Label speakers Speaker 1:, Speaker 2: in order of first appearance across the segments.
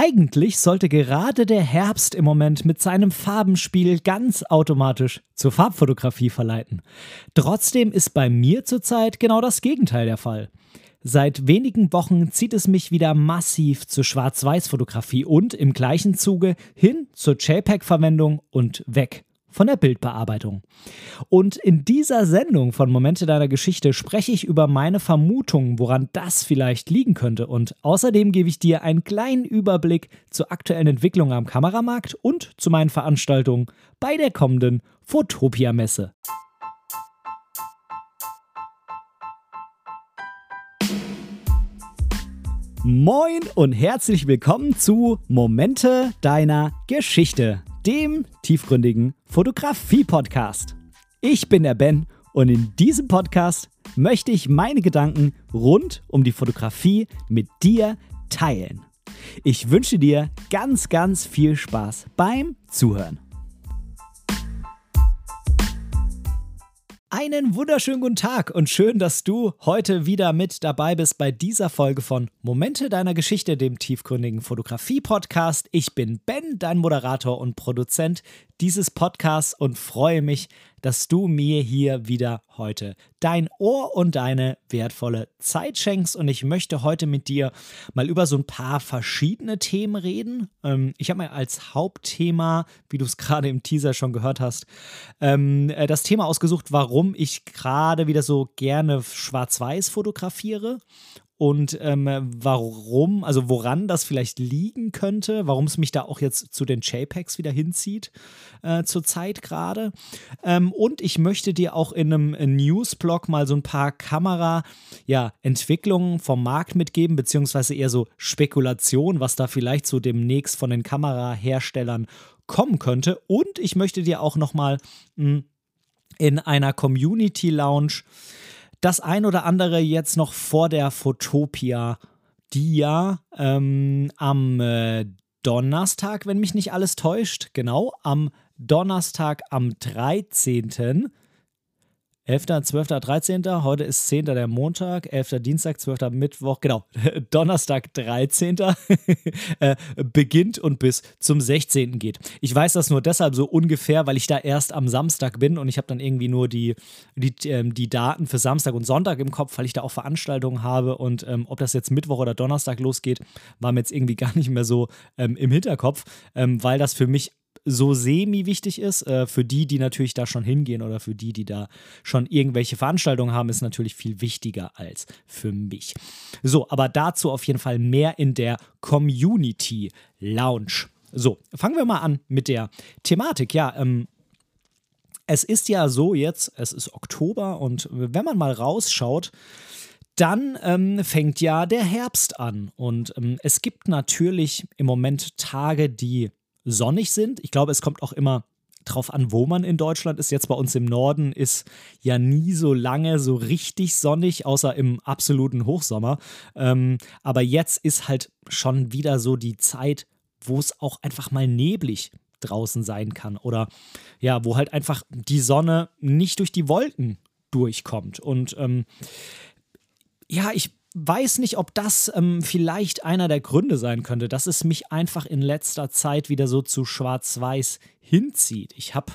Speaker 1: Eigentlich sollte gerade der Herbst im Moment mit seinem Farbenspiel ganz automatisch zur Farbfotografie verleiten. Trotzdem ist bei mir zurzeit genau das Gegenteil der Fall. Seit wenigen Wochen zieht es mich wieder massiv zur Schwarz-Weiß-Fotografie und im gleichen Zuge hin zur JPEG-Verwendung und weg von der Bildbearbeitung. Und in dieser Sendung von Momente deiner Geschichte spreche ich über meine Vermutungen, woran das vielleicht liegen könnte. Und außerdem gebe ich dir einen kleinen Überblick zur aktuellen Entwicklung am Kameramarkt und zu meinen Veranstaltungen bei der kommenden Fotopia-Messe. Moin und herzlich willkommen zu Momente deiner Geschichte dem tiefgründigen Fotografie-Podcast. Ich bin der Ben und in diesem Podcast möchte ich meine Gedanken rund um die Fotografie mit dir teilen. Ich wünsche dir ganz, ganz viel Spaß beim Zuhören. Einen wunderschönen guten Tag und schön, dass du heute wieder mit dabei bist bei dieser Folge von Momente deiner Geschichte, dem tiefgründigen Fotografie-Podcast. Ich bin Ben, dein Moderator und Produzent dieses Podcasts und freue mich, dass du mir hier wieder heute dein Ohr und deine wertvolle Zeit schenkst. Und ich möchte heute mit dir mal über so ein paar verschiedene Themen reden. Ähm, ich habe mir als Hauptthema, wie du es gerade im Teaser schon gehört hast, ähm, äh, das Thema ausgesucht, warum ich gerade wieder so gerne schwarz-weiß fotografiere und ähm, warum, also woran das vielleicht liegen könnte, warum es mich da auch jetzt zu den JPEGs wieder hinzieht äh, zur Zeit gerade. Ähm, und ich möchte dir auch in einem Newsblog mal so ein paar Kamera-Entwicklungen ja, vom Markt mitgeben, beziehungsweise eher so Spekulation, was da vielleicht so demnächst von den Kameraherstellern kommen könnte. Und ich möchte dir auch noch mal mh, hm, in einer Community Lounge das ein oder andere jetzt noch vor der Fotopia, die ja ähm, am äh, Donnerstag, wenn mich nicht alles täuscht, genau, am Donnerstag am 13. 11., 12., 13., heute ist 10. der Montag, 11. Dienstag, 12. Mittwoch, genau, Donnerstag, 13. Äh, beginnt und bis zum 16. geht. Ich weiß das nur deshalb so ungefähr, weil ich da erst am Samstag bin und ich habe dann irgendwie nur die, die, ähm, die Daten für Samstag und Sonntag im Kopf, weil ich da auch Veranstaltungen habe und ähm, ob das jetzt Mittwoch oder Donnerstag losgeht, war mir jetzt irgendwie gar nicht mehr so ähm, im Hinterkopf, ähm, weil das für mich so semi-wichtig ist. Äh, für die, die natürlich da schon hingehen oder für die, die da schon irgendwelche Veranstaltungen haben, ist natürlich viel wichtiger als für mich. So, aber dazu auf jeden Fall mehr in der Community Lounge. So, fangen wir mal an mit der Thematik. Ja, ähm, es ist ja so jetzt, es ist Oktober und wenn man mal rausschaut, dann ähm, fängt ja der Herbst an und ähm, es gibt natürlich im Moment Tage, die sonnig sind. Ich glaube, es kommt auch immer drauf an, wo man in Deutschland ist. Jetzt bei uns im Norden ist ja nie so lange so richtig sonnig, außer im absoluten Hochsommer. Ähm, aber jetzt ist halt schon wieder so die Zeit, wo es auch einfach mal neblig draußen sein kann oder ja, wo halt einfach die Sonne nicht durch die Wolken durchkommt. Und ähm, ja, ich weiß nicht, ob das ähm, vielleicht einer der Gründe sein könnte, dass es mich einfach in letzter Zeit wieder so zu schwarz-weiß hinzieht. Ich habe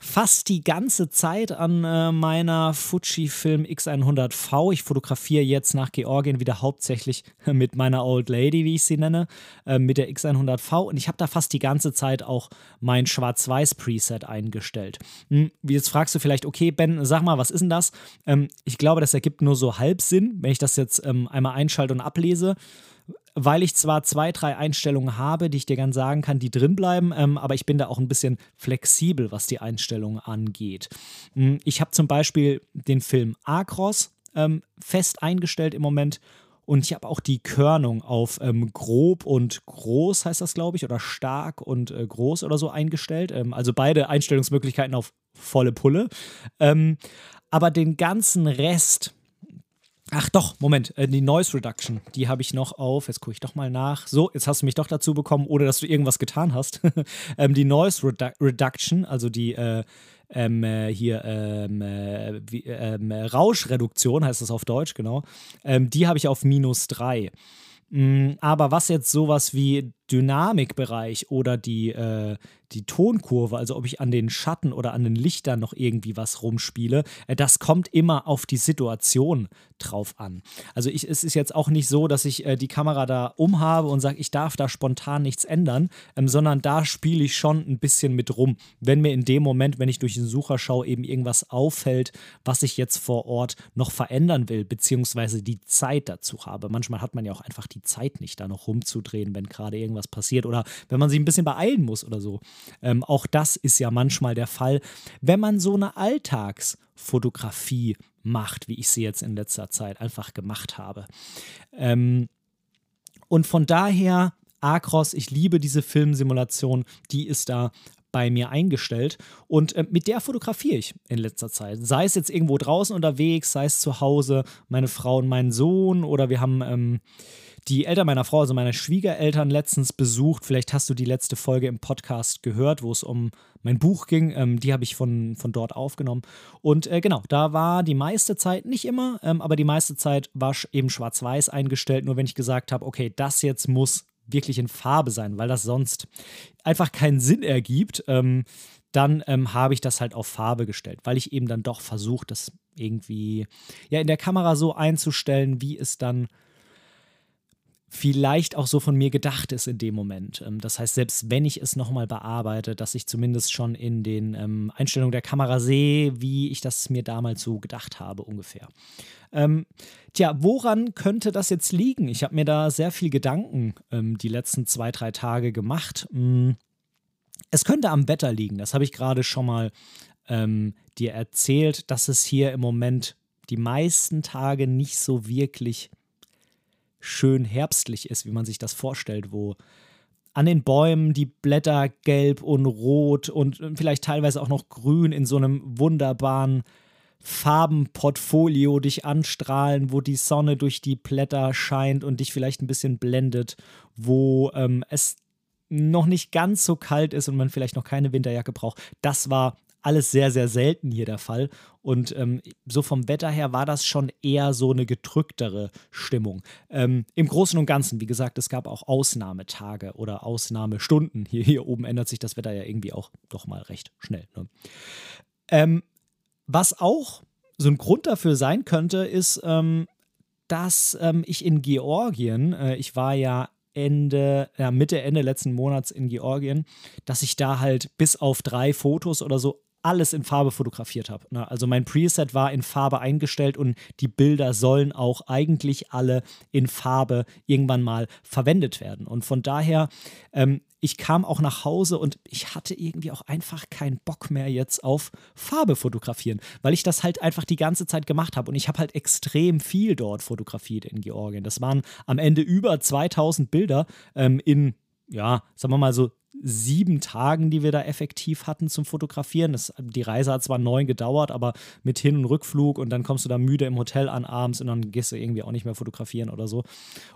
Speaker 1: fast die ganze Zeit an äh, meiner Fujifilm X100V. Ich fotografiere jetzt nach Georgien wieder hauptsächlich mit meiner Old Lady, wie ich sie nenne, äh, mit der X100V. Und ich habe da fast die ganze Zeit auch mein Schwarz-Weiß-Preset eingestellt. Hm, jetzt fragst du vielleicht, okay, Ben, sag mal, was ist denn das? Ähm, ich glaube, das ergibt nur so halb Sinn, wenn ich das jetzt ähm, einmal einschalte und ablese weil ich zwar zwei, drei Einstellungen habe, die ich dir ganz sagen kann, die drin bleiben, ähm, aber ich bin da auch ein bisschen flexibel, was die Einstellungen angeht. Hm, ich habe zum Beispiel den Film Across ähm, fest eingestellt im Moment und ich habe auch die Körnung auf ähm, grob und groß, heißt das, glaube ich, oder stark und äh, groß oder so eingestellt. Ähm, also beide Einstellungsmöglichkeiten auf volle Pulle. Ähm, aber den ganzen Rest Ach doch, Moment, äh, die Noise Reduction, die habe ich noch auf. Jetzt gucke ich doch mal nach. So, jetzt hast du mich doch dazu bekommen, ohne dass du irgendwas getan hast. ähm, die Noise Redu Reduction, also die äh, ähm, äh, hier ähm, äh, wie, ähm, Rauschreduktion heißt das auf Deutsch, genau. Ähm, die habe ich auf minus 3. Mm, aber was jetzt sowas wie Dynamikbereich oder die, äh, die Tonkurve, also ob ich an den Schatten oder an den Lichtern noch irgendwie was rumspiele, äh, das kommt immer auf die Situation drauf an. Also ich, es ist jetzt auch nicht so, dass ich äh, die Kamera da umhabe und sage, ich darf da spontan nichts ändern, ähm, sondern da spiele ich schon ein bisschen mit rum. Wenn mir in dem Moment, wenn ich durch den Sucher schaue, eben irgendwas auffällt, was ich jetzt vor Ort noch verändern will, beziehungsweise die Zeit dazu habe. Manchmal hat man ja auch einfach die Zeit nicht, da noch rumzudrehen, wenn gerade irgendwas passiert oder wenn man sich ein bisschen beeilen muss oder so. Ähm, auch das ist ja manchmal der Fall, wenn man so eine Alltagsfotografie macht, wie ich sie jetzt in letzter Zeit einfach gemacht habe. Ähm, und von daher, Acros, ich liebe diese Filmsimulation, die ist da bei mir eingestellt und äh, mit der fotografiere ich in letzter Zeit. Sei es jetzt irgendwo draußen unterwegs, sei es zu Hause, meine Frau und mein Sohn oder wir haben ähm, die Eltern meiner Frau, also meine Schwiegereltern, letztens besucht. Vielleicht hast du die letzte Folge im Podcast gehört, wo es um mein Buch ging. Ähm, die habe ich von, von dort aufgenommen. Und äh, genau, da war die meiste Zeit, nicht immer, ähm, aber die meiste Zeit war eben schwarz-weiß eingestellt. Nur wenn ich gesagt habe, okay, das jetzt muss wirklich in Farbe sein, weil das sonst einfach keinen Sinn ergibt, ähm, dann ähm, habe ich das halt auf Farbe gestellt, weil ich eben dann doch versuche, das irgendwie ja in der Kamera so einzustellen, wie es dann vielleicht auch so von mir gedacht ist in dem Moment. Ähm, das heißt, selbst wenn ich es nochmal bearbeite, dass ich zumindest schon in den ähm, Einstellungen der Kamera sehe, wie ich das mir damals so gedacht habe ungefähr. Ähm, tja, woran könnte das jetzt liegen? Ich habe mir da sehr viel Gedanken ähm, die letzten zwei, drei Tage gemacht. Hm. Es könnte am Wetter liegen, das habe ich gerade schon mal ähm, dir erzählt, dass es hier im Moment die meisten Tage nicht so wirklich schön herbstlich ist, wie man sich das vorstellt, wo an den Bäumen die Blätter gelb und rot und vielleicht teilweise auch noch grün in so einem wunderbaren Farbenportfolio dich anstrahlen, wo die Sonne durch die Blätter scheint und dich vielleicht ein bisschen blendet, wo ähm, es noch nicht ganz so kalt ist und man vielleicht noch keine Winterjacke braucht. Das war alles sehr, sehr selten hier der Fall. Und ähm, so vom Wetter her war das schon eher so eine gedrücktere Stimmung. Ähm, Im Großen und Ganzen, wie gesagt, es gab auch Ausnahmetage oder Ausnahmestunden. Hier, hier oben ändert sich das Wetter ja irgendwie auch doch mal recht schnell. Ne? Ähm, was auch so ein Grund dafür sein könnte, ist, ähm, dass ähm, ich in Georgien, äh, ich war ja Ende, ja, Mitte, Ende letzten Monats in Georgien, dass ich da halt bis auf drei Fotos oder so alles in Farbe fotografiert habe. Ne? Also mein Preset war in Farbe eingestellt und die Bilder sollen auch eigentlich alle in Farbe irgendwann mal verwendet werden. Und von daher, ähm, ich kam auch nach Hause und ich hatte irgendwie auch einfach keinen Bock mehr jetzt auf Farbe fotografieren, weil ich das halt einfach die ganze Zeit gemacht habe und ich habe halt extrem viel dort fotografiert in Georgien. Das waren am Ende über 2000 Bilder ähm, in ja, sagen wir mal so sieben Tagen, die wir da effektiv hatten zum Fotografieren. Das, die Reise hat zwar neun gedauert, aber mit Hin- und Rückflug und dann kommst du da müde im Hotel an abends und dann gehst du irgendwie auch nicht mehr fotografieren oder so.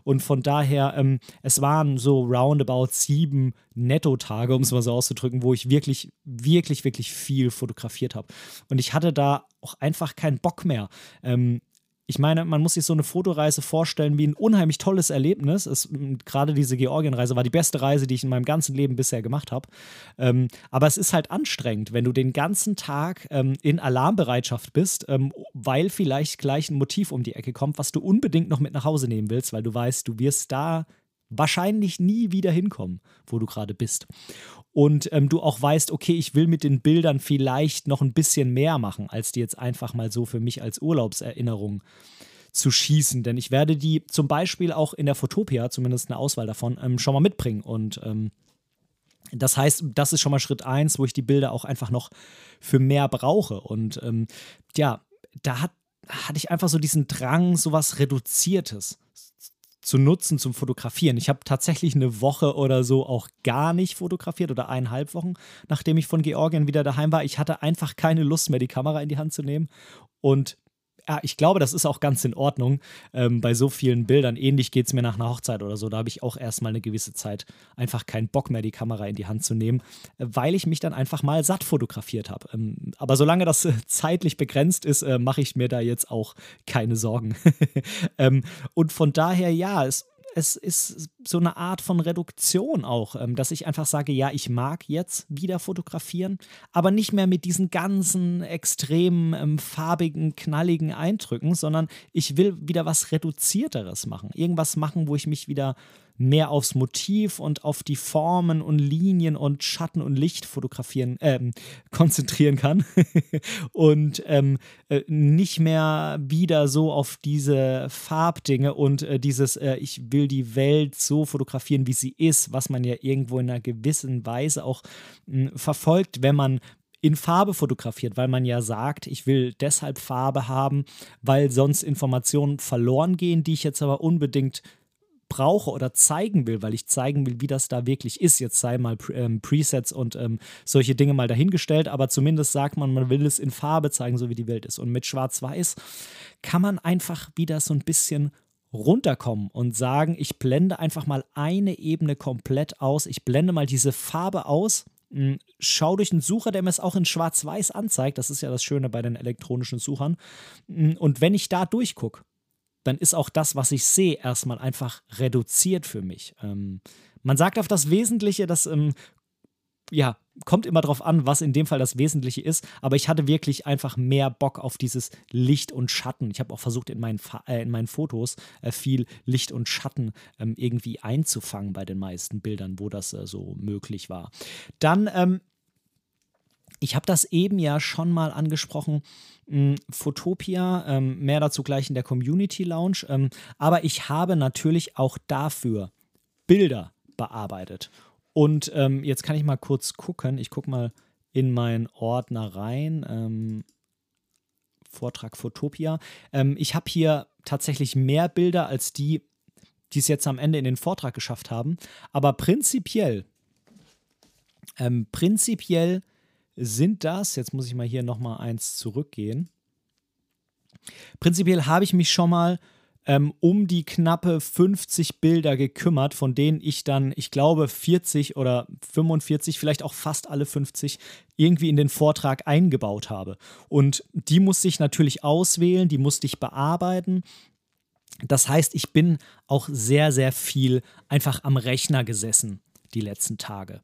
Speaker 1: Und von daher, ähm, es waren so roundabout sieben Netto-Tage, um es mal so auszudrücken, wo ich wirklich, wirklich, wirklich viel fotografiert habe. Und ich hatte da auch einfach keinen Bock mehr. Ähm, ich meine, man muss sich so eine Fotoreise vorstellen wie ein unheimlich tolles Erlebnis. Es, gerade diese Georgienreise war die beste Reise, die ich in meinem ganzen Leben bisher gemacht habe. Ähm, aber es ist halt anstrengend, wenn du den ganzen Tag ähm, in Alarmbereitschaft bist, ähm, weil vielleicht gleich ein Motiv um die Ecke kommt, was du unbedingt noch mit nach Hause nehmen willst, weil du weißt, du wirst da wahrscheinlich nie wieder hinkommen, wo du gerade bist. Und ähm, du auch weißt, okay, ich will mit den Bildern vielleicht noch ein bisschen mehr machen, als die jetzt einfach mal so für mich als Urlaubserinnerung zu schießen. Denn ich werde die zum Beispiel auch in der Fotopia, zumindest eine Auswahl davon, ähm, schon mal mitbringen. Und ähm, das heißt, das ist schon mal Schritt eins, wo ich die Bilder auch einfach noch für mehr brauche. Und ähm, ja, da hat, hatte ich einfach so diesen Drang, so was Reduziertes zu nutzen zum Fotografieren. Ich habe tatsächlich eine Woche oder so auch gar nicht fotografiert oder eineinhalb Wochen, nachdem ich von Georgien wieder daheim war. Ich hatte einfach keine Lust mehr, die Kamera in die Hand zu nehmen und ja, ich glaube, das ist auch ganz in Ordnung ähm, bei so vielen Bildern. Ähnlich geht es mir nach einer Hochzeit oder so. Da habe ich auch erstmal eine gewisse Zeit einfach keinen Bock mehr, die Kamera in die Hand zu nehmen, weil ich mich dann einfach mal satt fotografiert habe. Ähm, aber solange das äh, zeitlich begrenzt ist, äh, mache ich mir da jetzt auch keine Sorgen. ähm, und von daher, ja, es es ist so eine Art von Reduktion auch, ähm, dass ich einfach sage, ja, ich mag jetzt wieder fotografieren, aber nicht mehr mit diesen ganzen extremen, ähm, farbigen, knalligen Eindrücken, sondern ich will wieder was Reduzierteres machen. Irgendwas machen, wo ich mich wieder mehr aufs Motiv und auf die Formen und Linien und Schatten und Licht fotografieren, ähm, konzentrieren kann. Und ähm, äh, nicht mehr wieder so auf diese Farbdinge und äh, dieses, äh, ich will die Welt so fotografieren, wie sie ist, was man ja irgendwo in einer gewissen Weise auch mh, verfolgt, wenn man in Farbe fotografiert, weil man ja sagt, ich will deshalb Farbe haben, weil sonst Informationen verloren gehen, die ich jetzt aber unbedingt brauche oder zeigen will, weil ich zeigen will, wie das da wirklich ist. Jetzt sei mal ähm, Presets und ähm, solche Dinge mal dahingestellt, aber zumindest sagt man, man will es in Farbe zeigen, so wie die Welt ist. Und mit Schwarz-Weiß kann man einfach wieder so ein bisschen runterkommen und sagen, ich blende einfach mal eine Ebene komplett aus. Ich blende mal diese Farbe aus. Hm, schau durch einen Sucher, der mir es auch in Schwarz-Weiß anzeigt. Das ist ja das Schöne bei den elektronischen Suchern. Hm, und wenn ich da durchgucke, dann ist auch das, was ich sehe, erstmal einfach reduziert für mich. Ähm, man sagt auf das Wesentliche, das ähm, ja, kommt immer drauf an, was in dem Fall das Wesentliche ist, aber ich hatte wirklich einfach mehr Bock auf dieses Licht und Schatten. Ich habe auch versucht, in meinen, äh, in meinen Fotos äh, viel Licht und Schatten ähm, irgendwie einzufangen bei den meisten Bildern, wo das äh, so möglich war. Dann ähm, ich habe das eben ja schon mal angesprochen, mh, hm, Fotopia, ähm, mehr dazu gleich in der Community Lounge, ähm, aber ich habe natürlich auch dafür Bilder bearbeitet. Und ähm, jetzt kann ich mal kurz gucken, ich gucke mal in meinen Ordner rein. Vortrag Fotopia. Ich habe hier tatsächlich mehr Bilder als die, die es jetzt am Ende in den Vortrag geschafft haben. Aber prinzipiell, ähm, prinzipiell sind das, jetzt muss ich mal hier nochmal eins zurückgehen. Prinzipiell habe ich mich schon mal ähm, um die knappe 50 Bilder gekümmert, von denen ich dann, ich glaube, 40 oder 45, vielleicht auch fast alle 50 irgendwie in den Vortrag eingebaut habe. Und die musste ich natürlich auswählen, die musste ich bearbeiten. Das heißt, ich bin auch sehr, sehr viel einfach am Rechner gesessen die letzten Tage.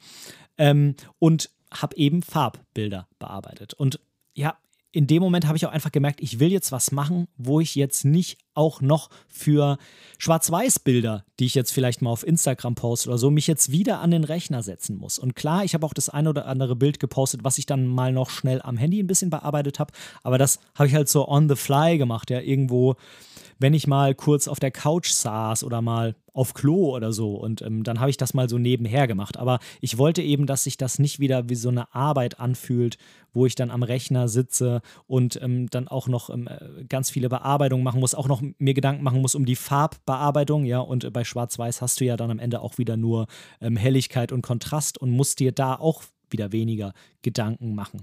Speaker 1: Ähm, und habe eben Farbbilder bearbeitet. Und ja, in dem Moment habe ich auch einfach gemerkt, ich will jetzt was machen, wo ich jetzt nicht auch noch für Schwarz-Weiß-Bilder, die ich jetzt vielleicht mal auf Instagram poste oder so, mich jetzt wieder an den Rechner setzen muss. Und klar, ich habe auch das ein oder andere Bild gepostet, was ich dann mal noch schnell am Handy ein bisschen bearbeitet habe, aber das habe ich halt so on the fly gemacht, ja, irgendwo wenn ich mal kurz auf der Couch saß oder mal auf Klo oder so. Und ähm, dann habe ich das mal so nebenher gemacht. Aber ich wollte eben, dass sich das nicht wieder wie so eine Arbeit anfühlt, wo ich dann am Rechner sitze und ähm, dann auch noch ähm, äh, ganz viele Bearbeitungen machen muss, auch noch mir Gedanken machen muss um die Farbbearbeitung. Ja, und bei Schwarz-Weiß hast du ja dann am Ende auch wieder nur ähm, Helligkeit und Kontrast und musst dir da auch wieder weniger Gedanken machen.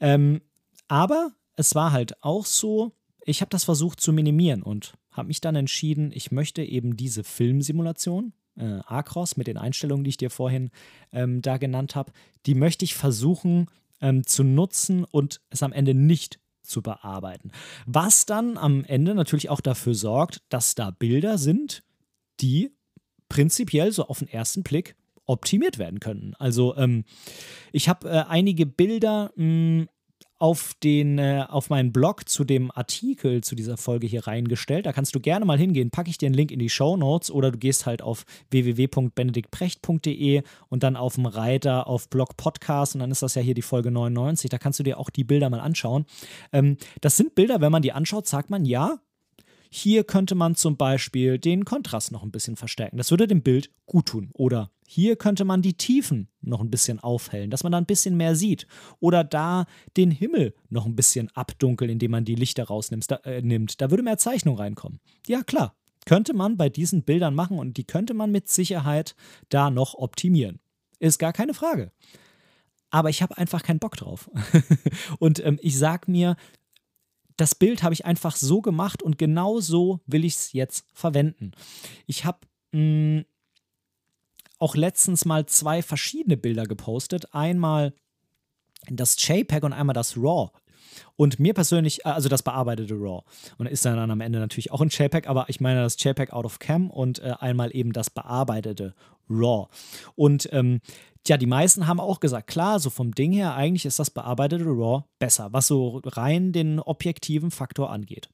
Speaker 1: Ähm, aber es war halt auch so, ich habe das versucht zu minimieren und habe mich dann entschieden, ich möchte eben diese Filmsimulation, äh, Acros mit den Einstellungen, die ich dir vorhin ähm, da genannt habe, die möchte ich versuchen ähm, zu nutzen und es am Ende nicht zu bearbeiten. Was dann am Ende natürlich auch dafür sorgt, dass da Bilder sind, die prinzipiell so auf den ersten Blick optimiert werden können. Also ähm, ich habe äh, einige Bilder mh, hm, auf, den, äh, auf meinen Blog zu dem Artikel zu dieser Folge hier reingestellt. Da kannst du gerne mal hingehen. Packe ich dir einen Link in die Show Notes oder du gehst halt auf www.benediktprecht.de und dann auf dem Reiter auf Blog Podcast und dann ist das ja hier die Folge 99. Da kannst du dir auch die Bilder mal anschauen. Ähm, das sind Bilder, wenn man die anschaut, sagt man, ja, hier könnte man zum Beispiel den Kontrast noch ein bisschen verstärken. Das würde dem Bild gut tun. Oder hier könnte man die Tiefen noch ein bisschen aufhellen, dass man da ein bisschen mehr sieht. Oder da den Himmel noch ein bisschen abdunkeln, indem man die Lichter rausnimmt. Da, äh, nimmt. da würde mehr Zeichnung reinkommen. Ja, klar. Könnte man bei diesen Bildern machen und die könnte man mit Sicherheit da noch optimieren. Ist gar keine Frage. Aber ich habe einfach keinen Bock drauf. und ähm, ich sage mir, das Bild habe ich einfach so gemacht und genau so will ich es jetzt verwenden. Ich habe hm, auch letztens mal zwei verschiedene Bilder gepostet. Einmal das JPEG und einmal das RAW. Und mir persönlich, äh, also das bearbeitete RAW. Und ist dann am Ende natürlich auch ein JPEG, aber ich meine das JPEG out of Cam und äh, einmal eben das bearbeitete RAW. Und ähm, ja, die meisten haben auch gesagt, klar, so vom Ding her, eigentlich ist das bearbeitete RAW besser, was so rein den objektiven Faktor angeht.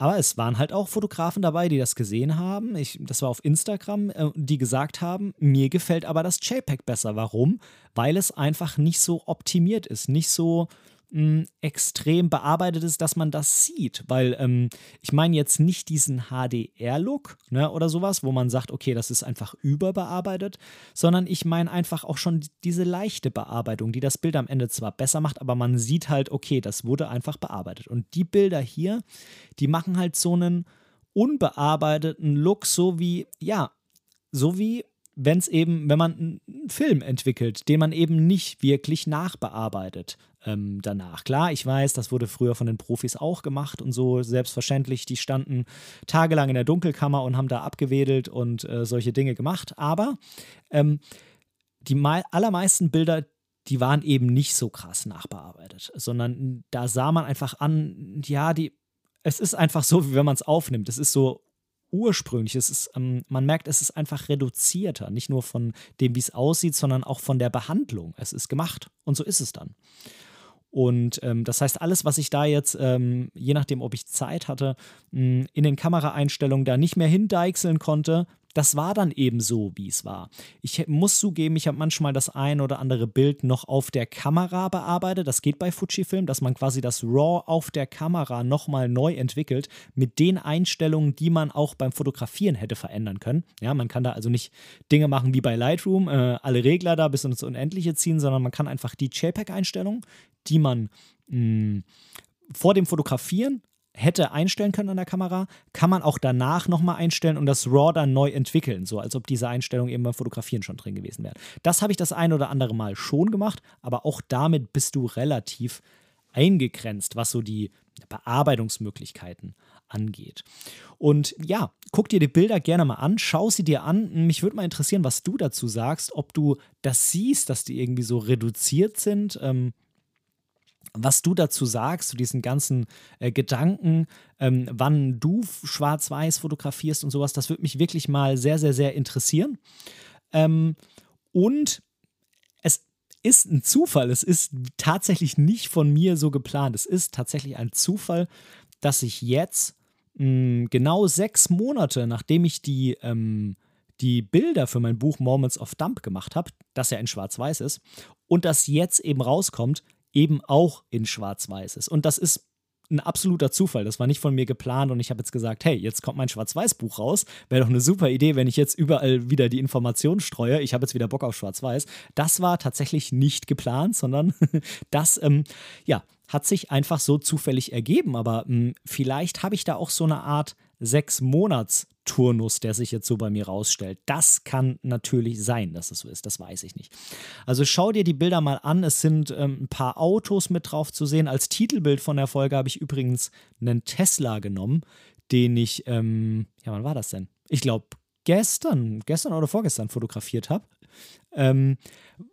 Speaker 1: Aber es waren halt auch Fotografen dabei, die das gesehen haben. Ich, das war auf Instagram, äh, die gesagt haben, mir gefällt aber das JPEG besser. Warum? Weil es einfach nicht so optimiert ist, nicht so mh, extrem bearbeitet ist, dass man das sieht. Weil ähm, ich meine jetzt nicht diesen HDR-Look ne, oder sowas, wo man sagt, okay, das ist einfach überbearbeitet, sondern ich meine einfach auch schon diese leichte Bearbeitung, die das Bild am Ende zwar besser macht, aber man sieht halt, okay, das wurde einfach bearbeitet. Und die Bilder hier, die machen halt so einen unbearbeiteten Look, so wie, ja, so wie wenn es eben, wenn man einen Film entwickelt, den man eben nicht wirklich nachbearbeitet ähm, danach. Klar, ich weiß, das wurde früher von den Profis auch gemacht und so, selbstverständlich, die standen tagelang in der Dunkelkammer und haben da abgewedelt und äh, solche Dinge gemacht, aber ähm, die allermeisten Bilder, die waren eben nicht so krass nachbearbeitet, sondern da sah man einfach an, ja, die, es ist einfach so, wie wenn man es aufnimmt. Es ist so ursprünglich. Es ist, ähm, man merkt, es ist einfach reduzierter. Nicht nur von dem, wie es aussieht, sondern auch von der Behandlung. Es ist gemacht und so ist es dann. Und ähm, das heißt, alles, was ich da jetzt, ähm, je nachdem, ob ich Zeit hatte, mh, in den Kameraeinstellungen da nicht mehr hindeichseln konnte, das war dann eben so, wie es war. Ich muss zugeben, ich habe manchmal das ein oder andere Bild noch auf der Kamera bearbeitet. Das geht bei Fujifilm, dass man quasi das RAW auf der Kamera nochmal neu entwickelt mit den Einstellungen, die man auch beim Fotografieren hätte verändern können. Ja, man kann da also nicht Dinge machen wie bei Lightroom, äh, alle Regler da bis ins Unendliche ziehen, sondern man kann einfach die JPEG-Einstellungen, die man mh, vor dem Fotografieren hätte einstellen können an der Kamera, kann man auch danach nochmal einstellen und das RAW dann neu entwickeln, so als ob diese Einstellungen eben beim Fotografieren schon drin gewesen wären. Das habe ich das ein oder andere Mal schon gemacht, aber auch damit bist du relativ eingegrenzt, was so die Bearbeitungsmöglichkeiten angeht. Und ja, guck dir die Bilder gerne mal an, schau sie dir an. Mich würde mal interessieren, was du dazu sagst, ob du das siehst, dass die irgendwie so reduziert sind. Ähm, was du dazu sagst, zu diesen ganzen äh, Gedanken, ähm, wann du schwarz-weiß fotografierst und sowas, das würde mich wirklich mal sehr, sehr, sehr interessieren. Ähm, und es ist ein Zufall, es ist tatsächlich nicht von mir so geplant. Es ist tatsächlich ein Zufall, dass ich jetzt mh, hm, genau sechs Monate, nachdem ich die, ähm, die Bilder für mein Buch Moments of Dump gemacht habe, das ja in schwarz-weiß ist, und das jetzt eben rauskommt, eben auch in Schwarz-Weiß ist. Und das ist ein absoluter Zufall. Das war nicht von mir geplant und ich habe jetzt gesagt, hey, jetzt kommt mein Schwarz-Weiß-Buch raus. Wäre doch eine super Idee, wenn ich jetzt überall wieder die Informationen streue. Ich habe jetzt wieder Bock auf Schwarz-Weiß. Das war tatsächlich nicht geplant, sondern das, ähm, ja, hat sich einfach so zufällig ergeben. Aber ähm, vielleicht habe ich da auch so eine Art sechs Monats Turnus, der sich jetzt so bei mir rausstellt. Das kann natürlich sein, dass es so ist. Das weiß ich nicht. Also schau dir die Bilder mal an. Es sind ähm, ein paar Autos mit drauf zu sehen. Als Titelbild von der Folge habe ich übrigens einen Tesla genommen, den ich, ähm, ja, wann war das denn? Ich glaube, gestern, gestern oder vorgestern fotografiert habe. Ähm,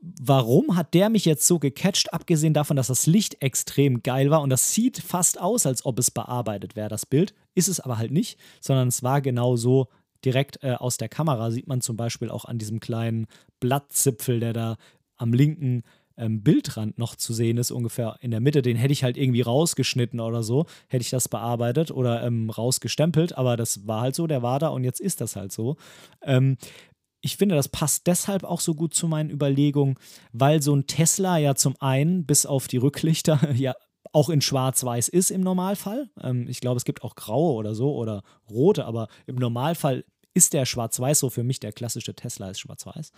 Speaker 1: warum hat der mich jetzt so gecatcht, abgesehen davon, dass das Licht extrem geil war und das sieht fast aus, als ob es bearbeitet wäre, das Bild. Ist es aber halt nicht, sondern es war genau so direkt äh, aus der Kamera. Sieht man zum Beispiel auch an diesem kleinen Blattzipfel, der da am linken ähm, Bildrand noch zu sehen ist, ungefähr in der Mitte. Den hätte ich halt irgendwie rausgeschnitten oder so, hätte ich das bearbeitet oder ähm, rausgestempelt, aber das war halt so, der war da und jetzt ist das halt so. Ähm, ich finde, das passt deshalb auch so gut zu meinen Überlegungen, weil so ein Tesla ja zum einen bis auf die Rücklichter ja auch in Schwarz-Weiß ist im Normalfall. Ähm, ich glaube, es gibt auch graue oder so oder rote, aber im Normalfall ist der Schwarz-Weiß so für mich der klassische Tesla ist Schwarz-Weiß.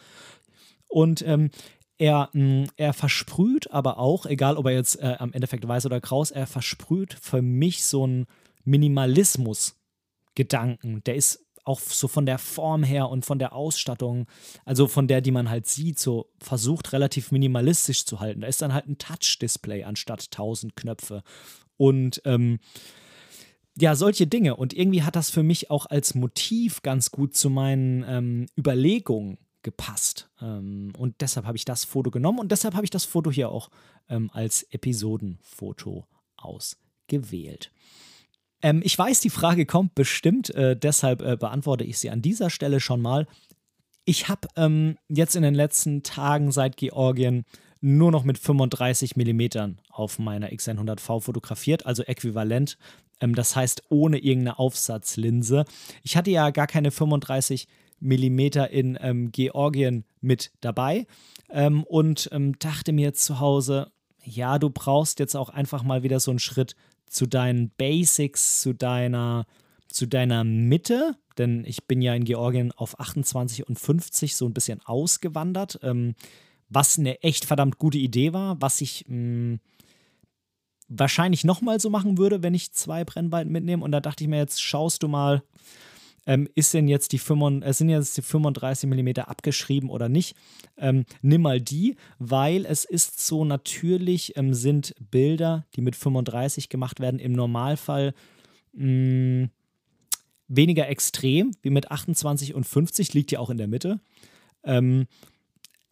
Speaker 1: Und ähm, er, mh, er versprüht aber auch, egal ob er jetzt äh, am Endeffekt weiß oder grau ist, er versprüht für mich so einen Minimalismus-Gedanken. Der ist auch so von der Form her und von der Ausstattung, also von der, die man halt sieht, so versucht relativ minimalistisch zu halten. Da ist dann halt ein Touch-Display anstatt 1000 Knöpfe. Und ähm, ja, solche Dinge. Und irgendwie hat das für mich auch als Motiv ganz gut zu meinen ähm, Überlegungen gepasst. Ähm, und deshalb habe ich das Foto genommen und deshalb habe ich das Foto hier auch ähm, als Episodenfoto ausgewählt. Ähm, ich weiß, die Frage kommt bestimmt, äh, deshalb äh, beantworte ich sie an dieser Stelle schon mal. Ich habe ähm, jetzt in den letzten Tagen seit Georgien nur noch mit 35 mm auf meiner X100V fotografiert, also äquivalent. Ähm, das heißt ohne irgendeine Aufsatzlinse. Ich hatte ja gar keine 35 mm in ähm, Georgien mit dabei ähm, und ähm, dachte mir zu Hause, ja, du brauchst jetzt auch einfach mal wieder so einen Schritt zu deinen Basics, zu deiner, zu deiner Mitte, denn ich bin ja in Georgien auf 28 und 50 so ein bisschen ausgewandert, ähm, was eine echt verdammt gute Idee war, was ich mh, hm, wahrscheinlich nochmal so machen würde, wenn ich zwei Brennweiten mitnehme. Und da dachte ich mir, jetzt schaust du mal, ähm, ist denn jetzt die 5, äh, sind jetzt die 35 mm abgeschrieben oder nicht? Ähm, nimm mal die, weil es ist so natürlich, ähm, sind Bilder, die mit 35 gemacht werden, im Normalfall mh, mm, weniger extrem wie mit 28 und 50, liegt ja auch in der Mitte. Ähm,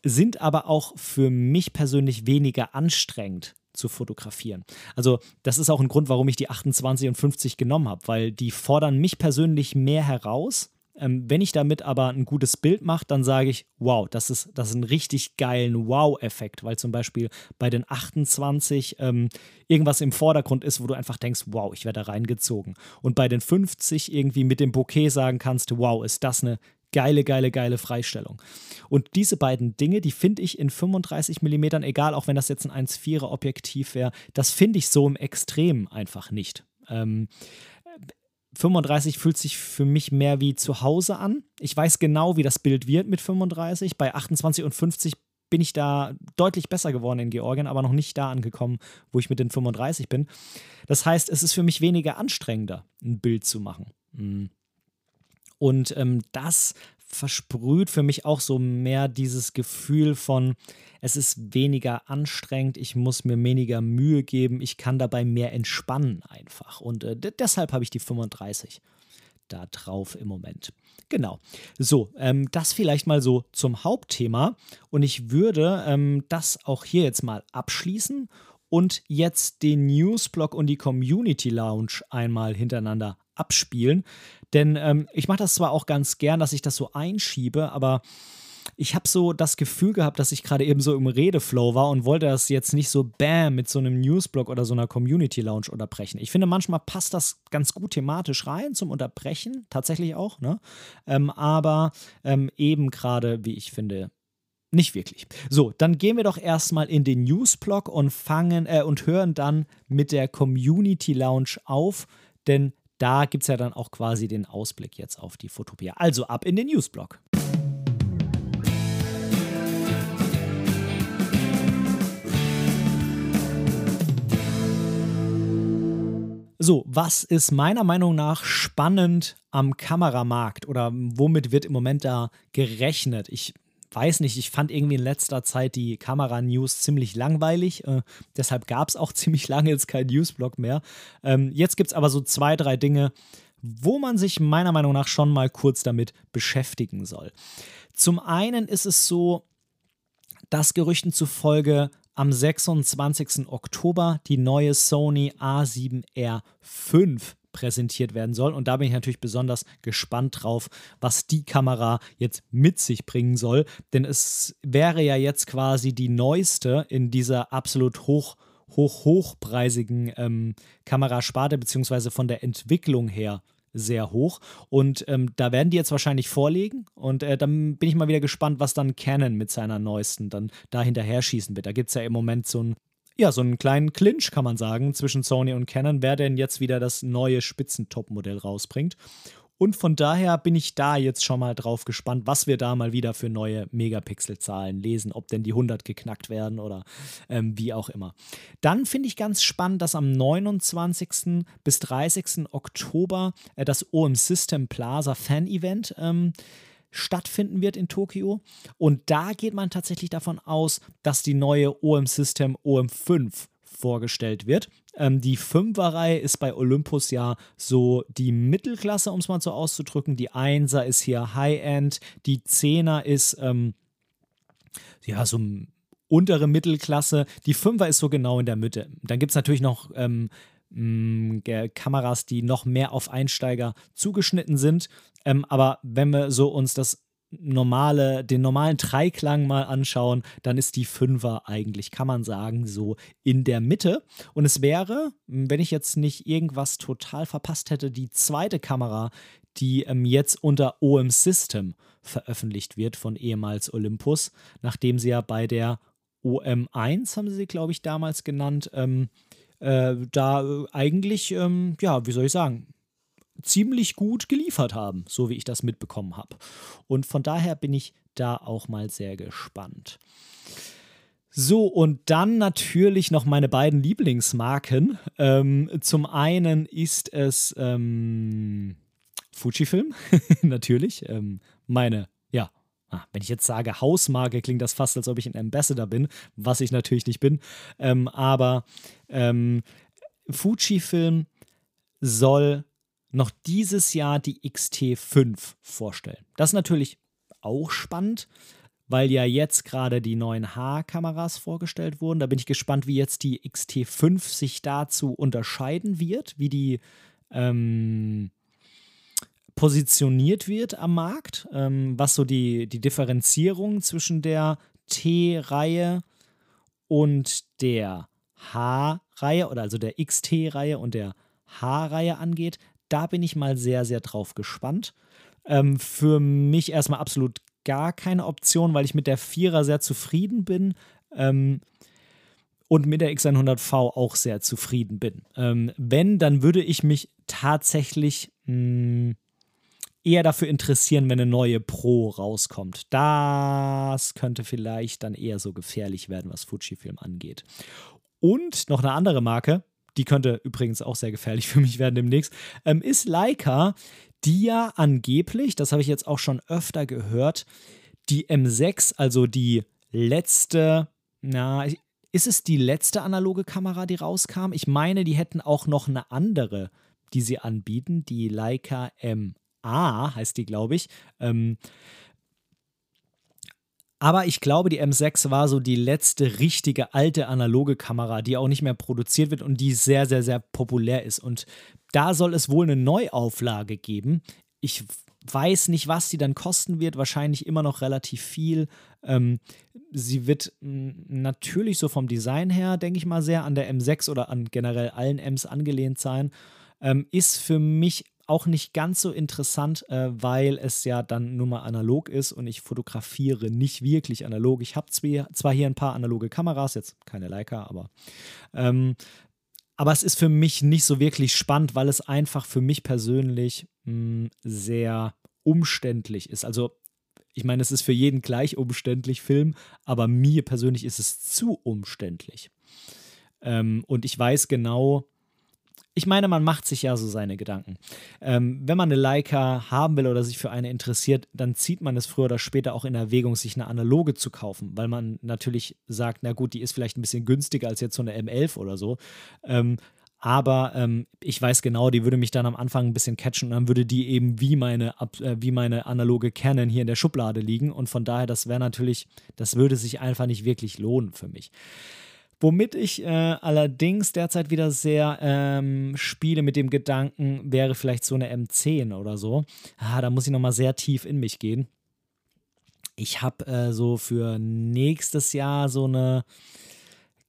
Speaker 1: sind aber auch für mich persönlich weniger anstrengend zu fotografieren. Also das ist auch ein Grund, warum ich die 28 und 50 genommen habe, weil die fordern mich persönlich mehr heraus. Ähm, wenn ich damit aber ein gutes Bild mache, dann sage ich, wow, das ist, das ist ein richtig geilen Wow-Effekt, weil zum Beispiel bei den 28 ähm, irgendwas im Vordergrund ist, wo du einfach denkst, wow, ich werde da reingezogen. Und bei den 50 irgendwie mit dem Bouquet sagen kannst, wow, ist das eine geile, geile, geile Freistellung. Und diese beiden Dinge, die finde ich in 35 mm, egal, auch wenn das jetzt ein 1,4er Objektiv wäre, das finde ich so im Extrem einfach nicht. Ähm, 35 fühlt sich für mich mehr wie zu Hause an. Ich weiß genau, wie das Bild wird mit 35. Bei 28 und 50 bin ich da deutlich besser geworden in Georgien, aber noch nicht da angekommen, wo ich mit den 35 bin. Das heißt, es ist für mich weniger anstrengender, ein Bild zu machen. Mhm. Und ähm, das versprüht für mich auch so mehr dieses Gefühl von, es ist weniger anstrengend, ich muss mir weniger Mühe geben, ich kann dabei mehr entspannen einfach. Und äh, deshalb habe ich die 35 da drauf im Moment. Genau. So, ähm, das vielleicht mal so zum Hauptthema. Und ich würde ähm, das auch hier jetzt mal abschließen und jetzt den Newsblog und die Community Lounge einmal hintereinander abspielen. Denn ähm, ich mache das zwar auch ganz gern, dass ich das so einschiebe, aber ich habe so das Gefühl gehabt, dass ich gerade eben so im Redeflow war und wollte das jetzt nicht so bam mit so einem Newsblog oder so einer Community Lounge unterbrechen. Ich finde, manchmal passt das ganz gut thematisch rein zum Unterbrechen, tatsächlich auch, ne? Ähm, aber ähm, eben gerade, wie ich finde, nicht wirklich. So, dann gehen wir doch erstmal in den Newsblog und fangen äh, und hören dann mit der Community Lounge auf, denn da gibt es ja dann auch quasi den Ausblick jetzt auf die Fotopia. Also ab in den Newsblog. So, was ist meiner Meinung nach spannend am Kameramarkt oder womit wird im Moment da gerechnet? Ich weiß nicht, ich fand irgendwie in letzter Zeit die Kamera-News ziemlich langweilig. Äh, deshalb gab es auch ziemlich lange jetzt kein Newsblog mehr. Ähm, jetzt gibt es aber so zwei, drei Dinge, wo man sich meiner Meinung nach schon mal kurz damit beschäftigen soll. Zum einen ist es so, dass Gerüchten zufolge am 26. Oktober die neue Sony A7R5 präsentiert werden soll. Und da bin ich natürlich besonders gespannt drauf, was die Kamera jetzt mit sich bringen soll. Denn es wäre ja jetzt quasi die neueste in dieser absolut hoch, hoch, hochpreisigen ähm, Kamerasparte, beziehungsweise von der Entwicklung her sehr hoch. Und ähm, da werden die jetzt wahrscheinlich vorlegen. Und äh, dann bin ich mal wieder gespannt, was dann Canon mit seiner neuesten dann da hinterher schießen wird. Da gibt es ja im Moment so ein ja, so einen kleinen Clinch, kann man sagen, zwischen Sony und Canon, wer denn jetzt wieder das neue Spitzentop-Modell rausbringt. Und von daher bin ich da jetzt schon mal drauf gespannt, was wir da mal wieder für neue Megapixel-Zahlen lesen, ob denn die 100 geknackt werden oder ähm, wie auch immer. Dann finde ich ganz spannend, dass am 29. bis 30. Oktober äh, das OM System Plaza Fan Event ähm, stattfinden wird in Tokio. Und da geht man tatsächlich davon aus, dass die neue OM System OM5 vorgestellt wird. Ähm, die 5er-Reihe ist bei Olympus ja so die Mittelklasse, um es mal so auszudrücken. Die 1er ist hier High-End, die 10er ist ähm, ja so untere Mittelklasse. Die Fünfer ist so genau in der Mitte. Dann gibt es natürlich noch ähm, mm, Kameras, die noch mehr auf Einsteiger zugeschnitten sind. Ähm, aber wenn wir so uns das normale, den normalen Dreiklang mal anschauen, dann ist die Fünfer eigentlich, kann man sagen, so in der Mitte. Und es wäre, wenn ich jetzt nicht irgendwas total verpasst hätte, die zweite Kamera, die ähm, jetzt unter OM System veröffentlicht wird von ehemals Olympus, nachdem sie ja bei der OM1, haben sie sie, glaube ich, damals genannt, ähm, äh, da eigentlich, ähm, ja, wie soll ich sagen, ziemlich gut geliefert haben, so wie ich das mitbekommen habe. Und von daher bin ich da auch mal sehr gespannt. So, und dann natürlich noch meine beiden Lieblingsmarken. Ähm, zum einen ist es ähm, Fujifilm, natürlich. Ähm, meine, ah, wenn ich jetzt sage Hausmarke, klingt das fast, als ob ich ein Ambassador bin, was ich natürlich nicht bin. Ähm, aber ähm, Fujifilm soll noch dieses Jahr die XT5 vorstellen. Das ist natürlich auch spannend, weil ja jetzt gerade die neuen H-Kameras vorgestellt wurden. Da bin ich gespannt, wie jetzt die XT5 sich dazu unterscheiden wird, wie die ähm, positioniert wird am Markt, ähm, was so die, die Differenzierung zwischen der T-Reihe und der H-Reihe oder also der XT-Reihe und der H-Reihe angeht. Da bin ich mal sehr, sehr drauf gespannt. Ähm, für mich erstmal absolut gar keine Option, weil ich mit der Vierer sehr zufrieden bin. Ähm, und mit der X100V auch sehr zufrieden bin. Ähm, wenn, dann würde ich mich tatsächlich mh, hm, eher dafür interessieren, wenn eine neue Pro rauskommt. Das könnte vielleicht dann eher so gefährlich werden, was Fujifilm angeht. Und noch eine andere Marke, die könnte übrigens auch sehr gefährlich für mich werden demnächst, ähm, ist Leica, die ja angeblich, das habe ich jetzt auch schon öfter gehört, die M6, also die letzte, na, ist es die letzte analoge Kamera, die rauskam? Ich meine, die hätten auch noch eine andere, die sie anbieten, die Leica MA heißt die, glaube ich. Ähm, aber ich glaube, die M6 war so die letzte richtige alte analoge Kamera, die auch nicht mehr produziert wird und die sehr, sehr, sehr populär ist. Und da soll es wohl eine Neuauflage geben. Ich weiß nicht, was die dann kosten wird. Wahrscheinlich immer noch relativ viel. Ähm, sie wird natürlich so vom Design her, denke ich mal, sehr an der M6 oder an generell allen Ms angelehnt sein. Ähm, ist für mich auch nicht ganz so interessant, äh, weil es ja dann nur mal analog ist und ich fotografiere nicht wirklich analog. Ich habe zwar hier ein paar analoge Kameras, jetzt keine Leica, aber ähm, aber es ist für mich nicht so wirklich spannend, weil es einfach für mich persönlich mh, hm, sehr umständlich ist. Also ich meine, es ist für jeden gleich umständlich Film, aber mir persönlich ist es zu umständlich. Ähm, und ich weiß genau, ich meine, man macht sich ja so seine Gedanken. Ähm, wenn man eine Leica haben will oder sich für eine interessiert, dann zieht man es früher oder später auch in Erwägung, sich eine analoge zu kaufen, weil man natürlich sagt, na gut, die ist vielleicht ein bisschen günstiger als jetzt so eine M11 oder so. Ähm, aber ähm, ich weiß genau, die würde mich dann am Anfang ein bisschen catchen und dann würde die eben wie meine, äh, wie meine analoge Canon hier in der Schublade liegen. Und von daher, das wäre natürlich, das würde sich einfach nicht wirklich lohnen für mich. Womit ich äh, allerdings derzeit wieder sehr ähm, spiele mit dem Gedanken, wäre vielleicht so eine M10 oder so. Ah, da muss ich nochmal sehr tief in mich gehen. Ich habe äh, so für nächstes Jahr so eine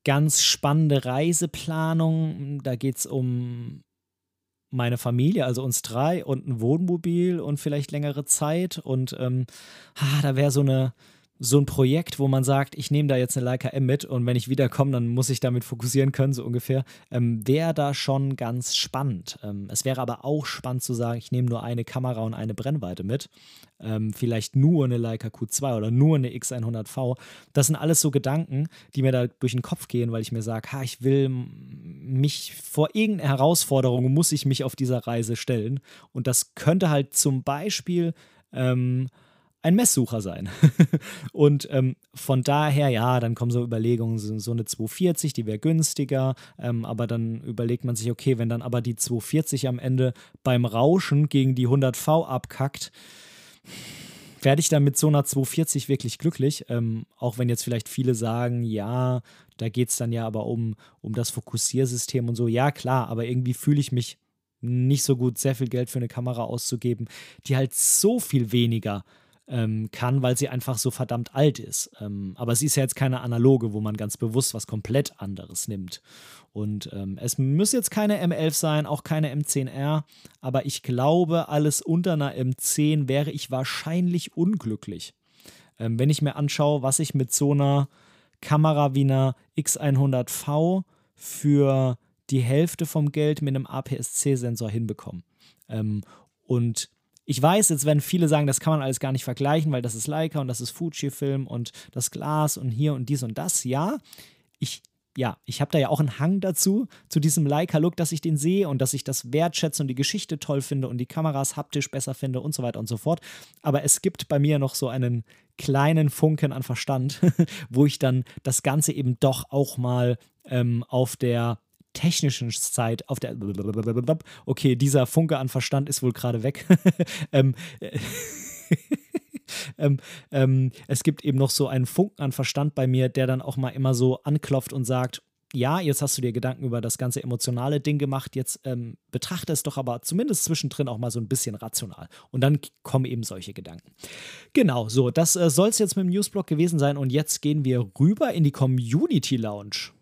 Speaker 1: ganz spannende Reiseplanung. Da geht es um meine Familie, also uns drei und ein Wohnmobil und vielleicht längere Zeit. Und ähm, ah, da wäre so eine so ein Projekt, wo man sagt, ich nehme da jetzt eine Leica M mit und wenn ich wiederkomme, dann muss ich damit fokussieren können, so ungefähr, ähm, wäre da schon ganz spannend. Ähm, es wäre aber auch spannend zu sagen, ich nehme nur eine Kamera und eine Brennweite mit. Ähm, vielleicht nur eine Leica Q2 oder nur eine X100V. Das sind alles so Gedanken, die mir da durch den Kopf gehen, weil ich mir sage, ha, ich will mich vor irgendeiner Herausforderung, muss ich mich auf dieser Reise stellen. Und das könnte halt zum Beispiel ähm, ein Messsucher sein. und ähm, von daher, ja, dann kommen so Überlegungen, so eine 240, die wäre günstiger, ähm, aber dann überlegt man sich, okay, wenn dann aber die 240 am Ende beim Rauschen gegen die 100V abkackt, werde ich dann mit so einer 240 wirklich glücklich. Ähm, auch wenn jetzt vielleicht viele sagen, ja, da geht es dann ja aber um, um das Fokussiersystem und so. Ja, klar, aber irgendwie fühle ich mich nicht so gut, sehr viel Geld für eine Kamera auszugeben, die halt so viel weniger ähm, kann, weil sie einfach so verdammt alt ist. Ähm, aber sie ist ja jetzt keine analoge, wo man ganz bewusst was komplett anderes nimmt. Und ähm, es muss jetzt keine M11 sein, auch keine M10R, aber ich glaube, alles unter einer M10 wäre ich wahrscheinlich unglücklich. Ähm, wenn ich mir anschaue, was ich mit so einer Kamera wie einer X100V für die Hälfte vom Geld mit einem APS-C-Sensor hinbekomme. Ähm, und ich weiß, jetzt werden viele sagen, das kann man alles gar nicht vergleichen, weil das ist Leica und das ist Fujifilm und das Glas und hier und dies und das. Ja, ich ja, ich habe da ja auch einen Hang dazu, zu diesem Leica-Look, dass ich den sehe und dass ich das wertschätze und die Geschichte toll finde und die Kameras haptisch besser finde und so weiter und so fort. Aber es gibt bei mir noch so einen kleinen Funken an Verstand, wo ich dann das Ganze eben doch auch mal ähm, auf der technischen Zeit, auf der. Okay, dieser Funke an Verstand ist wohl gerade weg. ähm, ähm, ähm, es gibt eben noch so einen Funken an Verstand bei mir, der dann auch mal immer so anklopft und sagt, ja, jetzt hast du dir Gedanken über das ganze emotionale Ding gemacht, jetzt ähm, betrachte es doch aber zumindest zwischendrin auch mal so ein bisschen rational. Und dann kommen eben solche Gedanken. Genau, so, das äh, soll es jetzt mit dem Newsblog gewesen sein und jetzt gehen wir rüber in die Community Lounge.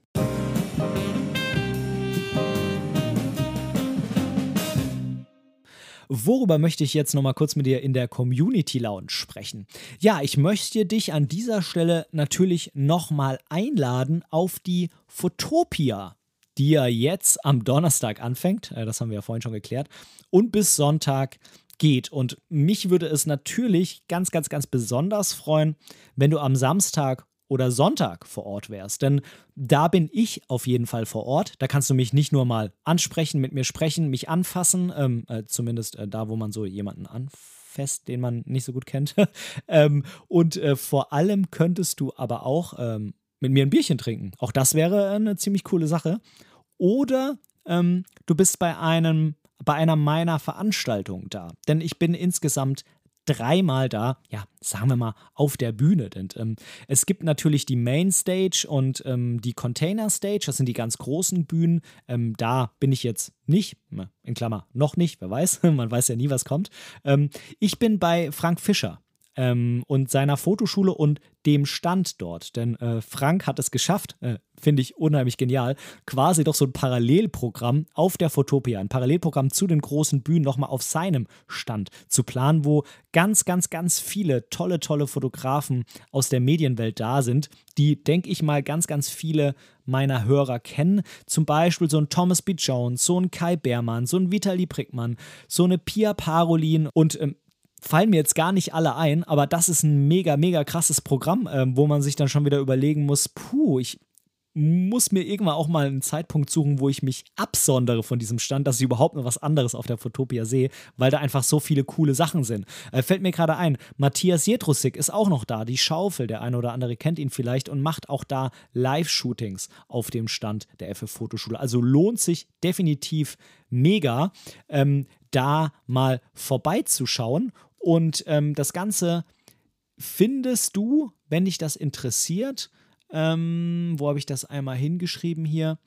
Speaker 1: Worüber möchte ich jetzt nochmal kurz mit dir in der Community Lounge sprechen? Ja, ich möchte dich an dieser Stelle natürlich nochmal einladen auf die Fotopia, die ja jetzt am Donnerstag anfängt. Äh, das haben wir ja vorhin schon geklärt. Und bis Sonntag geht. Und mich würde es natürlich ganz, ganz, ganz besonders freuen, wenn du am Samstag oder Sonntag vor Ort wärst. Denn da bin ich auf jeden Fall vor Ort. Da kannst du mich nicht nur mal ansprechen, mit mir sprechen, mich anfassen, ähm, äh, zumindest äh, da, wo man so jemanden anfasst, den man nicht so gut kennt. ähm, und äh, vor allem könntest du aber auch ähm, mit mir ein Bierchen trinken. Auch das wäre eine ziemlich coole Sache. Oder ähm, du bist bei einem bei einer meiner Veranstaltungen da. Denn ich bin insgesamt dreimal da, ja, sagen wir mal, auf der Bühne. Denn ähm, es gibt natürlich die Main Stage und ähm, die Container Stage, das sind die ganz großen Bühnen. Ähm, da bin ich jetzt nicht, in Klammer, noch nicht, wer weiß, man weiß ja nie, was kommt. Ähm, ich bin bei Frank Fischer ähm, und seiner Fotoschule und dem Stand dort. Denn äh, Frank hat es geschafft, äh, finde ich unheimlich genial, quasi doch so ein Parallelprogramm auf der Fotopia, ein Parallelprogramm zu den großen Bühnen nochmal auf seinem Stand zu planen, wo ganz, ganz, ganz viele tolle, tolle Fotografen aus der Medienwelt da sind, die, denke ich mal, ganz, ganz viele meiner Hörer kennen. Zum Beispiel so ein Thomas B. Jones, so ein Kai Beermann, so ein Vitali Prickmann, so eine Pia Parolin und ähm, fallen mir jetzt gar nicht alle ein, aber das ist ein mega, mega krasses Programm, äh, wo man sich dann schon wieder überlegen muss, puh, ich muss mir irgendwann auch mal einen Zeitpunkt suchen, wo ich mich absondere von diesem Stand, dass ich überhaupt noch was anderes auf der Fotopia sehe, weil da einfach so viele coole Sachen sind. Äh, fällt mir gerade ein, Matthias Jetrusik ist auch noch da, die Schaufel, der eine oder andere kennt ihn vielleicht und macht auch da Live-Shootings auf dem Stand der FF Fotoschule. Also lohnt sich definitiv mega, ähm, da mal vorbeizuschauen und ähm, das Ganze findest du, wenn dich das interessiert, ähm, wo habe ich das einmal hingeschrieben hier?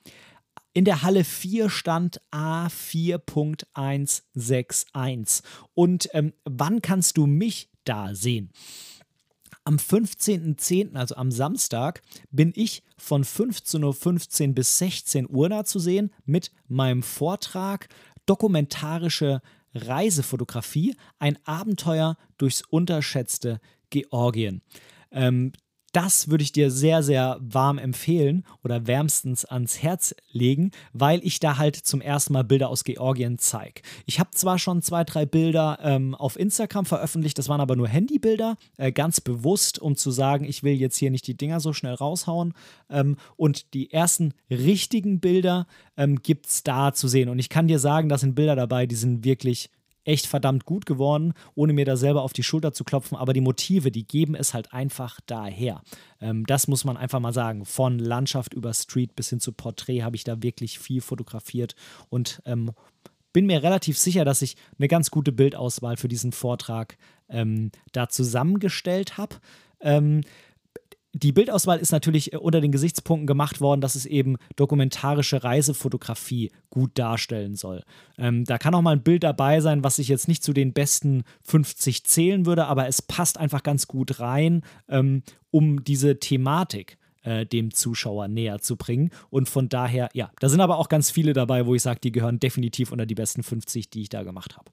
Speaker 1: In der Halle 4 stand A4.161. Und ähm, wann kannst du mich da sehen? Am 15.10., also am Samstag, bin ich von 15.15 Uhr bis 16 Uhr da zu sehen mit meinem Vortrag Dokumentarische Reisefotografie, ein Abenteuer durchs unterschätzte Georgien. Ähm, das würde ich dir sehr, sehr warm empfehlen oder wärmstens ans Herz legen, weil ich da halt zum ersten Mal Bilder aus Georgien zeige. Ich habe zwar schon zwei, drei Bilder ähm, auf Instagram veröffentlicht, das waren aber nur Handybilder, äh, ganz bewusst, um zu sagen, ich will jetzt hier nicht die Dinger so schnell raushauen. Ähm, und die ersten richtigen Bilder ähm, gibt es da zu sehen. Und ich kann dir sagen, da sind Bilder dabei, die sind wirklich echt verdammt gut geworden, ohne mir da selber auf die Schulter zu klopfen. Aber die Motive, die geben es halt einfach daher. Ähm, das muss man einfach mal sagen. Von Landschaft über Street bis hin zu Porträt habe ich da wirklich viel fotografiert und ähm, bin mir relativ sicher, dass ich eine ganz gute Bildauswahl für diesen Vortrag ähm, da zusammengestellt habe. Ähm, die Bildauswahl ist natürlich äh, unter den Gesichtspunkten gemacht worden, dass es eben dokumentarische Reisefotografie gut darstellen soll. Ähm, da kann auch mal ein Bild dabei sein, was ich jetzt nicht zu den besten 50 zählen würde, aber es passt einfach ganz gut rein, ähm, um diese Thematik äh, dem Zuschauer näher zu bringen. Und von daher, ja, da sind aber auch ganz viele dabei, wo ich sage, die gehören definitiv unter die besten 50, die ich da gemacht habe.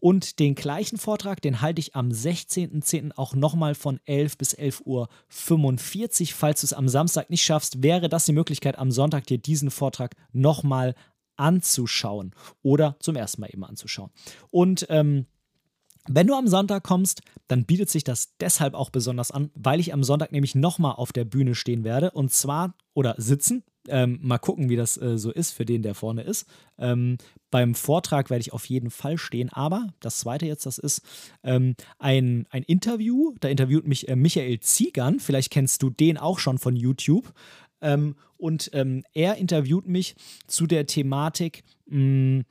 Speaker 1: Und den gleichen Vortrag, den halte ich am 16.10. auch nochmal von 11 bis 11.45 Uhr. Falls du es am Samstag nicht schaffst, wäre das die Möglichkeit, am Sonntag dir diesen Vortrag nochmal anzuschauen oder zum ersten Mal eben anzuschauen. Und ähm, wenn du am Sonntag kommst, dann bietet sich das deshalb auch besonders an, weil ich am Sonntag nämlich nochmal auf der Bühne stehen werde und zwar oder sitzen. Ähm, mal gucken, wie das äh, so ist für den, der vorne ist. Ähm, beim Vortrag werde ich auf jeden Fall stehen, aber das zweite jetzt, das ist ähm, ein, ein Interview. Da interviewt mich äh, Michael Ziegern. Vielleicht kennst du den auch schon von YouTube. Ähm, und ähm, er interviewt mich zu der Thematik, mh,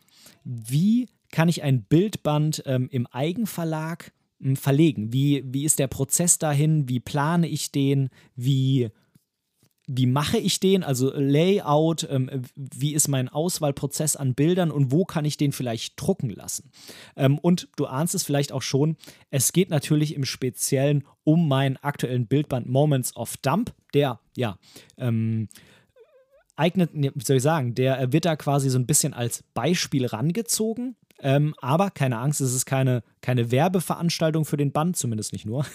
Speaker 1: wie kann ich ein Bildband ähm, im Eigenverlag ähm, verlegen? Wie, wie ist der Prozess dahin? Wie plane ich den? Wie, wie mache ich den? Also Layout, ähm, wie ist mein Auswahlprozess an Bildern und wo kann ich den vielleicht drucken lassen? Ähm, und du ahnst es vielleicht auch schon, es geht natürlich im Speziellen um meinen aktuellen Bildband Moments of Dump, der ja ähm, eignet, wie soll ich sagen, der wird da quasi so ein bisschen als Beispiel rangezogen. Ähm, aber keine Angst, es ist keine, keine Werbeveranstaltung für den Band, zumindest nicht nur,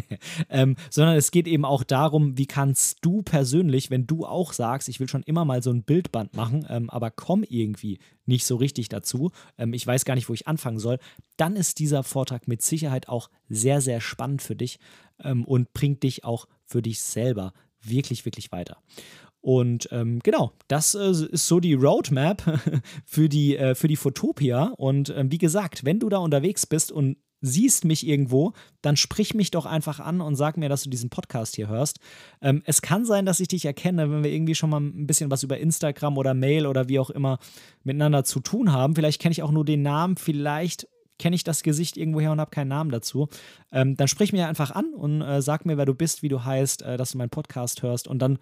Speaker 1: ähm, sondern es geht eben auch darum, wie kannst du persönlich, wenn du auch sagst, ich will schon immer mal so ein Bildband machen, ähm, aber komm irgendwie nicht so richtig dazu, ähm, ich weiß gar nicht, wo ich anfangen soll, dann ist dieser Vortrag mit Sicherheit auch sehr, sehr spannend für dich ähm, und bringt dich auch für dich selber wirklich, wirklich weiter. Und ähm, genau, das äh, ist so die Roadmap für die, äh, für die Fotopia. Und ähm, wie gesagt, wenn du da unterwegs bist und siehst mich irgendwo, dann sprich mich doch einfach an und sag mir, dass du diesen Podcast hier hörst. Ähm, es kann sein, dass ich dich erkenne, wenn wir irgendwie schon mal ein bisschen was über Instagram oder Mail oder wie auch immer miteinander zu tun haben. Vielleicht kenne ich auch nur den Namen, vielleicht kenne ich das Gesicht irgendwoher und habe keinen Namen dazu. Ähm, dann sprich mir einfach an und äh, sag mir, wer du bist, wie du heißt, äh, dass du meinen Podcast hörst und dann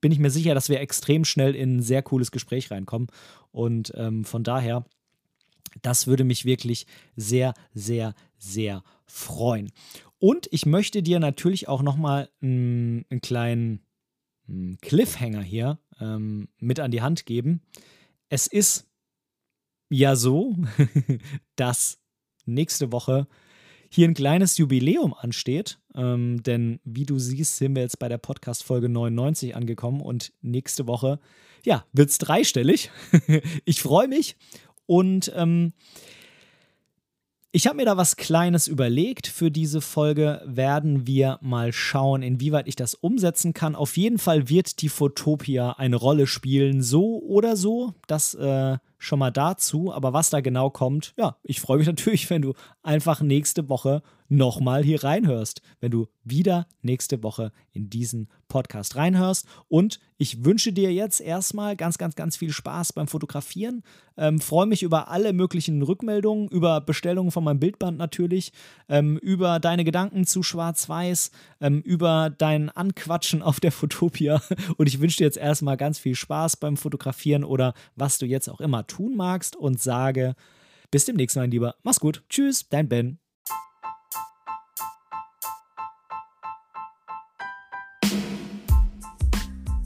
Speaker 1: bin ich mir sicher, dass wir extrem schnell in ein sehr cooles Gespräch reinkommen. Und ähm, von daher, das würde mich wirklich sehr, sehr, sehr freuen. Und ich möchte dir natürlich auch nochmal einen, einen kleinen Cliffhanger hier ähm, mit an die Hand geben. Es ist ja so, dass nächste Woche hier ein kleines Jubiläum ansteht. Ähm, denn wie du siehst, sind wir jetzt bei der Podcast-Folge 99 angekommen und nächste Woche, ja, wird es dreistellig. ich freue mich und ähm, ich habe mir da was Kleines überlegt. Für diese Folge werden wir mal schauen, inwieweit ich das umsetzen kann. Auf jeden Fall wird die Fotopia eine Rolle spielen, so oder so. Das äh, schon mal dazu. Aber was da genau kommt, ja, ich freue mich natürlich, wenn du einfach nächste Woche nochmal hier reinhörst, wenn du wieder nächste Woche in diesen Podcast reinhörst. Und ich wünsche dir jetzt erstmal ganz, ganz, ganz viel Spaß beim Fotografieren. Ähm, freue mich über alle möglichen Rückmeldungen, über Bestellungen von meinem Bildband natürlich, ähm, über deine Gedanken zu Schwarz-Weiß, ähm, über dein Anquatschen auf der Fotopia. Und ich wünsche dir jetzt erstmal ganz viel Spaß beim Fotografieren oder was du jetzt auch immer tun magst und sage, bis demnächst, mein Lieber. Mach's gut. Tschüss, dein Ben.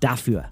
Speaker 1: dafür.